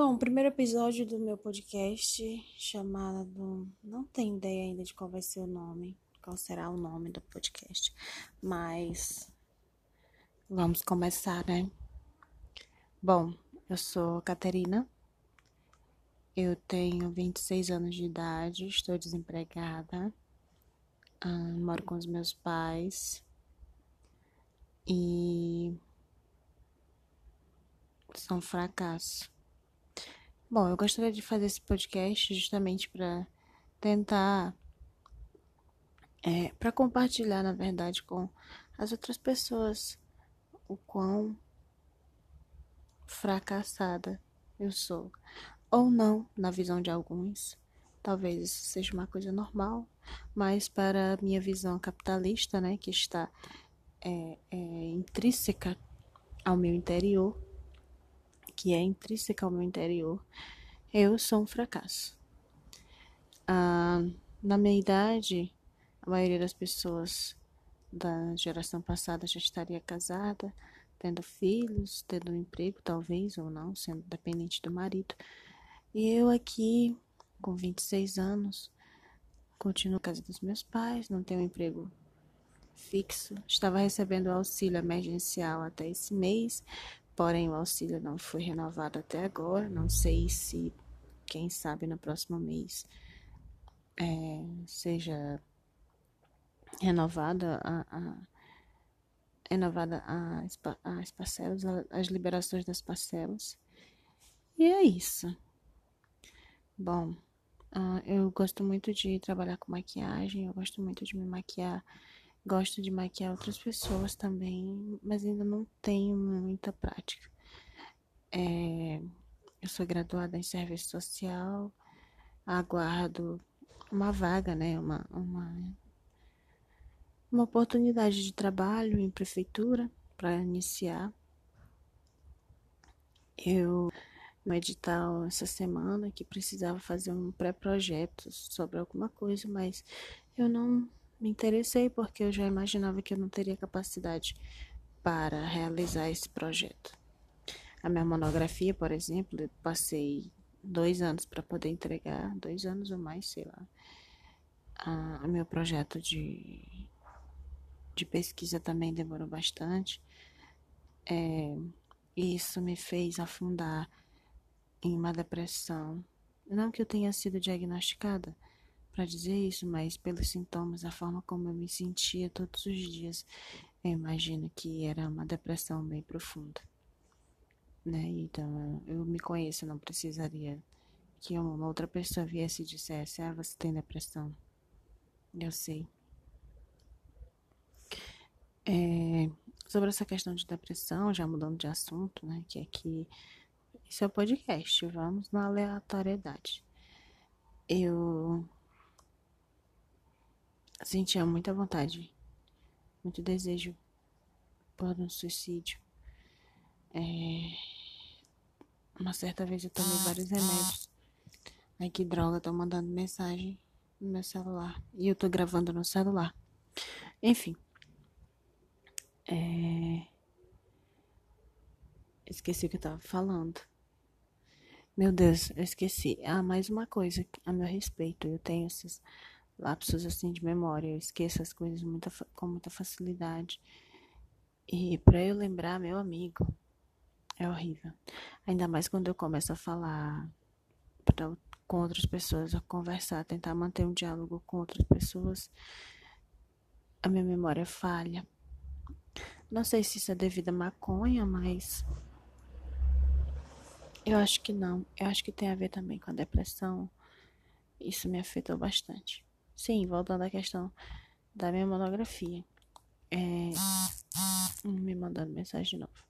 Bom, primeiro episódio do meu podcast, chamado. Não tenho ideia ainda de qual vai ser o nome, qual será o nome do podcast, mas. Vamos começar, né? Bom, eu sou Caterina, eu tenho 26 anos de idade, estou desempregada, uh, moro com os meus pais e. São um fracasso. Bom, eu gostaria de fazer esse podcast justamente para tentar. É, para compartilhar, na verdade, com as outras pessoas o quão fracassada eu sou. Ou não, na visão de alguns. Talvez isso seja uma coisa normal, mas para a minha visão capitalista, né, que está é, é, intrínseca ao meu interior, que é intrínseca ao meu interior, eu sou um fracasso. Ah, na minha idade, a maioria das pessoas da geração passada já estaria casada, tendo filhos, tendo um emprego, talvez, ou não, sendo dependente do marido. E eu aqui, com 26 anos, continuo na casa dos meus pais, não tenho um emprego fixo. Estava recebendo auxílio emergencial até esse mês, Porém, o auxílio não foi renovado até agora. Não sei se, quem sabe, no próximo mês é, seja renovada a, a renovada as, as parcelas, as liberações das parcelas. E é isso. Bom, uh, eu gosto muito de trabalhar com maquiagem, eu gosto muito de me maquiar Gosto de maquiar outras pessoas também, mas ainda não tenho muita prática. É, eu sou graduada em serviço social, aguardo uma vaga, né? Uma, uma, uma oportunidade de trabalho em prefeitura para iniciar. Eu no edital essa semana que precisava fazer um pré-projeto sobre alguma coisa, mas eu não me interessei porque eu já imaginava que eu não teria capacidade para realizar esse projeto. A minha monografia, por exemplo, eu passei dois anos para poder entregar, dois anos ou mais, sei lá. O meu projeto de, de pesquisa também demorou bastante. É, isso me fez afundar em uma depressão. Não que eu tenha sido diagnosticada, para dizer isso, mas pelos sintomas, a forma como eu me sentia todos os dias, eu imagino que era uma depressão bem profunda. Né? Então, eu me conheço, não precisaria que uma outra pessoa viesse e dissesse: Ah, você tem depressão. Eu sei. É, sobre essa questão de depressão, já mudando de assunto, né? Que aqui. Isso é o podcast, vamos na aleatoriedade. Eu sentia muita vontade, muito desejo por um suicídio. É... Uma certa vez eu tomei vários remédios. Ai que droga, tô mandando mensagem no meu celular. E eu tô gravando no celular. Enfim. É... Esqueci o que eu tava falando. Meu Deus, eu esqueci. Ah, mais uma coisa a meu respeito. Eu tenho esses lapsos assim de memória. Eu esqueço as coisas muita, com muita facilidade. E para eu lembrar, meu amigo, é horrível. Ainda mais quando eu começo a falar pra, com outras pessoas, a conversar, tentar manter um diálogo com outras pessoas, a minha memória falha. Não sei se isso é devido à maconha, mas eu acho que não. Eu acho que tem a ver também com a depressão. Isso me afetou bastante. Sim, voltando à questão da minha monografia. É, me mandando mensagem de novo.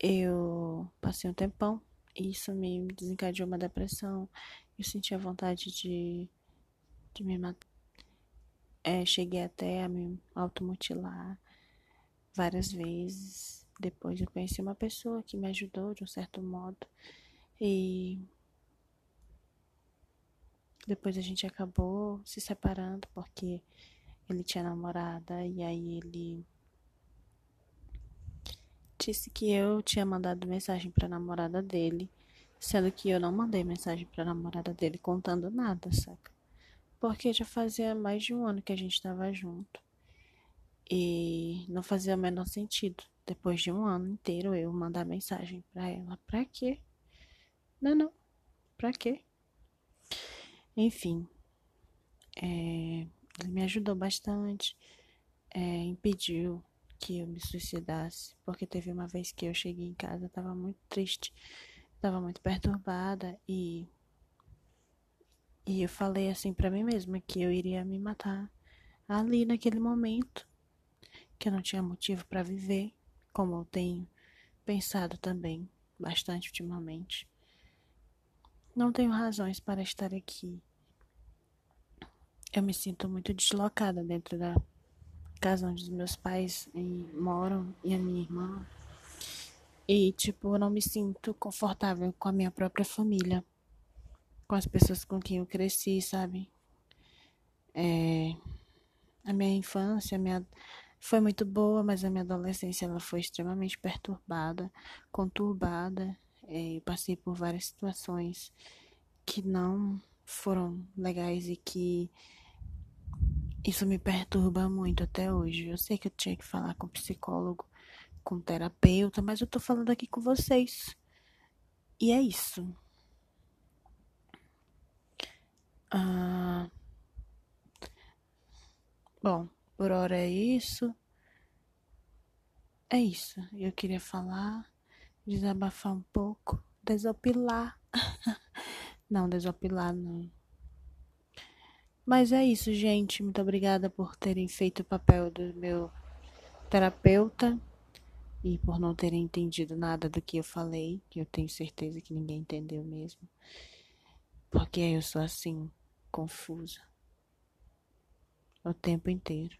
Eu passei um tempão e isso me desencadeou uma depressão. Eu senti a vontade de, de me matar. É, cheguei até a me automutilar várias vezes. Depois eu conheci uma pessoa que me ajudou de um certo modo. E depois a gente acabou se separando porque ele tinha namorada e aí ele disse que eu tinha mandado mensagem para namorada dele Sendo que eu não mandei mensagem pra namorada dele contando nada, saca? Porque já fazia mais de um ano que a gente tava junto. E não fazia o menor sentido. Depois de um ano inteiro eu mandar mensagem pra ela. Pra quê? Não, não. Pra quê? Enfim. É, ele me ajudou bastante. É, impediu que eu me suicidasse. Porque teve uma vez que eu cheguei em casa, tava muito triste. Tava muito perturbada e. E eu falei assim pra mim mesma que eu iria me matar ali naquele momento. Que eu não tinha motivo para viver, como eu tenho pensado também bastante ultimamente. Não tenho razões para estar aqui. Eu me sinto muito deslocada dentro da casa onde os meus pais moram e a minha irmã. E, tipo, eu não me sinto confortável com a minha própria família. Com as pessoas com quem eu cresci, sabe? É, a minha infância, a minha foi muito boa, mas a minha adolescência ela foi extremamente perturbada, conturbada. É, eu passei por várias situações que não foram legais e que isso me perturba muito até hoje. Eu sei que eu tinha que falar com psicólogo, com terapeuta, mas eu tô falando aqui com vocês. E é isso. Ah, bom, por hora é isso. É isso. Eu queria falar, desabafar um pouco, desopilar. não, desopilar não. Mas é isso, gente. Muito obrigada por terem feito o papel do meu terapeuta e por não terem entendido nada do que eu falei, que eu tenho certeza que ninguém entendeu mesmo. Porque eu sou assim, confusa. O tempo inteiro.